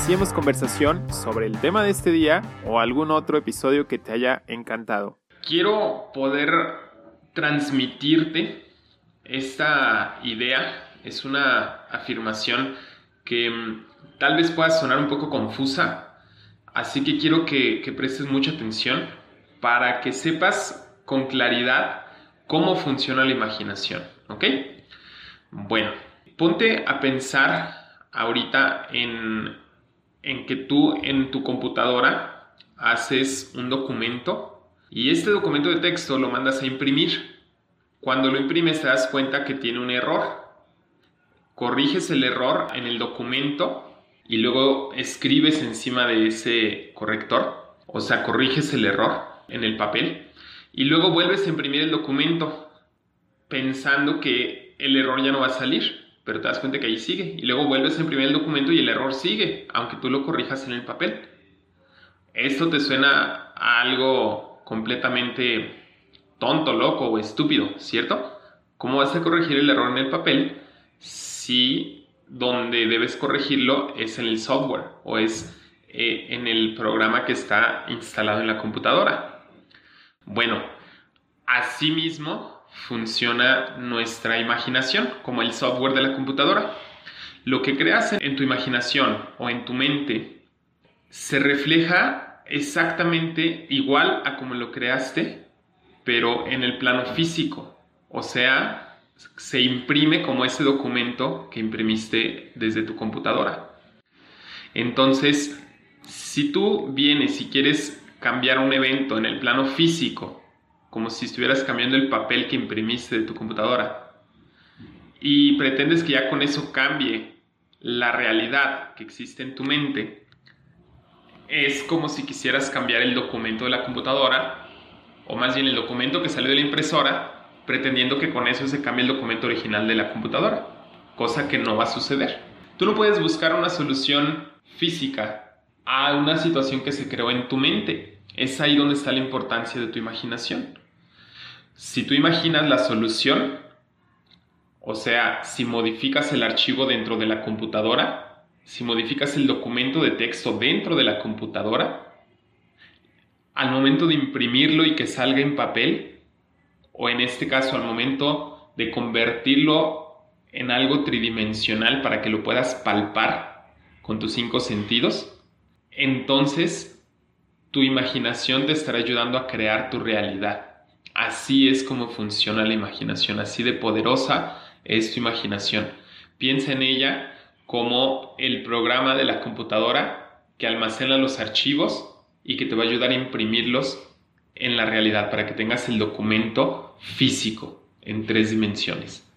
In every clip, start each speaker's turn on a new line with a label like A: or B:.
A: iniciemos conversación sobre el tema de este día o algún otro episodio que te haya encantado.
B: Quiero poder transmitirte esta idea. Es una afirmación que mm, tal vez pueda sonar un poco confusa, así que quiero que, que prestes mucha atención para que sepas con claridad cómo funciona la imaginación, ¿ok? Bueno, ponte a pensar ahorita en, en que tú en tu computadora haces un documento y este documento de texto lo mandas a imprimir. Cuando lo imprimes te das cuenta que tiene un error. Corriges el error en el documento y luego escribes encima de ese corrector, o sea, corriges el error en el papel y luego vuelves a imprimir el documento pensando que el error ya no va a salir, pero te das cuenta que ahí sigue y luego vuelves a imprimir el documento y el error sigue, aunque tú lo corrijas en el papel. Esto te suena a algo completamente tonto, loco o estúpido, ¿cierto? ¿Cómo vas a corregir el error en el papel si donde debes corregirlo es en el software o es eh, en el programa que está instalado en la computadora? Bueno, asimismo funciona nuestra imaginación como el software de la computadora. Lo que creas en tu imaginación o en tu mente se refleja exactamente igual a como lo creaste, pero en el plano físico. O sea, se imprime como ese documento que imprimiste desde tu computadora. Entonces, si tú vienes y quieres cambiar un evento en el plano físico, como si estuvieras cambiando el papel que imprimiste de tu computadora, y pretendes que ya con eso cambie la realidad que existe en tu mente, es como si quisieras cambiar el documento de la computadora, o más bien el documento que salió de la impresora, pretendiendo que con eso se cambie el documento original de la computadora, cosa que no va a suceder. Tú no puedes buscar una solución física a una situación que se creó en tu mente. Es ahí donde está la importancia de tu imaginación. Si tú imaginas la solución, o sea, si modificas el archivo dentro de la computadora, si modificas el documento de texto dentro de la computadora, al momento de imprimirlo y que salga en papel, o en este caso al momento de convertirlo en algo tridimensional para que lo puedas palpar con tus cinco sentidos, entonces tu imaginación te estará ayudando a crear tu realidad. Así es como funciona la imaginación, así de poderosa es tu imaginación. Piensa en ella como el programa de la computadora que almacena los archivos y que te va a ayudar a imprimirlos en la realidad para que tengas el documento físico en tres dimensiones.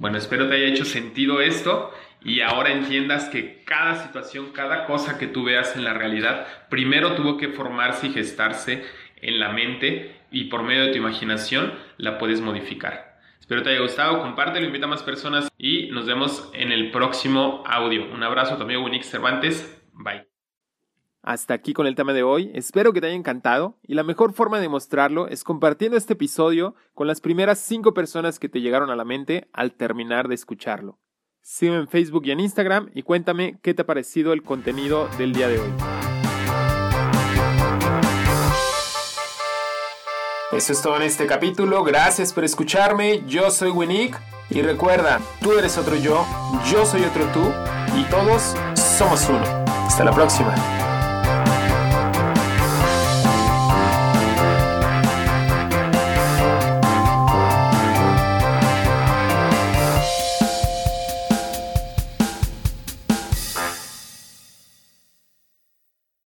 B: Bueno, espero te haya hecho sentido esto y ahora entiendas que cada situación, cada cosa que tú veas en la realidad, primero tuvo que formarse y gestarse en la mente y por medio de tu imaginación la puedes modificar. Espero te haya gustado, compártelo, invita a más personas y nos vemos en el próximo audio. Un abrazo a tu amigo Winix Cervantes. Bye.
A: Hasta aquí con el tema de hoy, espero que te haya encantado y la mejor forma de mostrarlo es compartiendo este episodio con las primeras 5 personas que te llegaron a la mente al terminar de escucharlo. Sígueme en Facebook y en Instagram y cuéntame qué te ha parecido el contenido del día de hoy. Eso es todo en este capítulo. Gracias por escucharme. Yo soy Winnick. Y recuerda, tú eres otro yo, yo soy otro tú. Y todos somos uno. Hasta la próxima.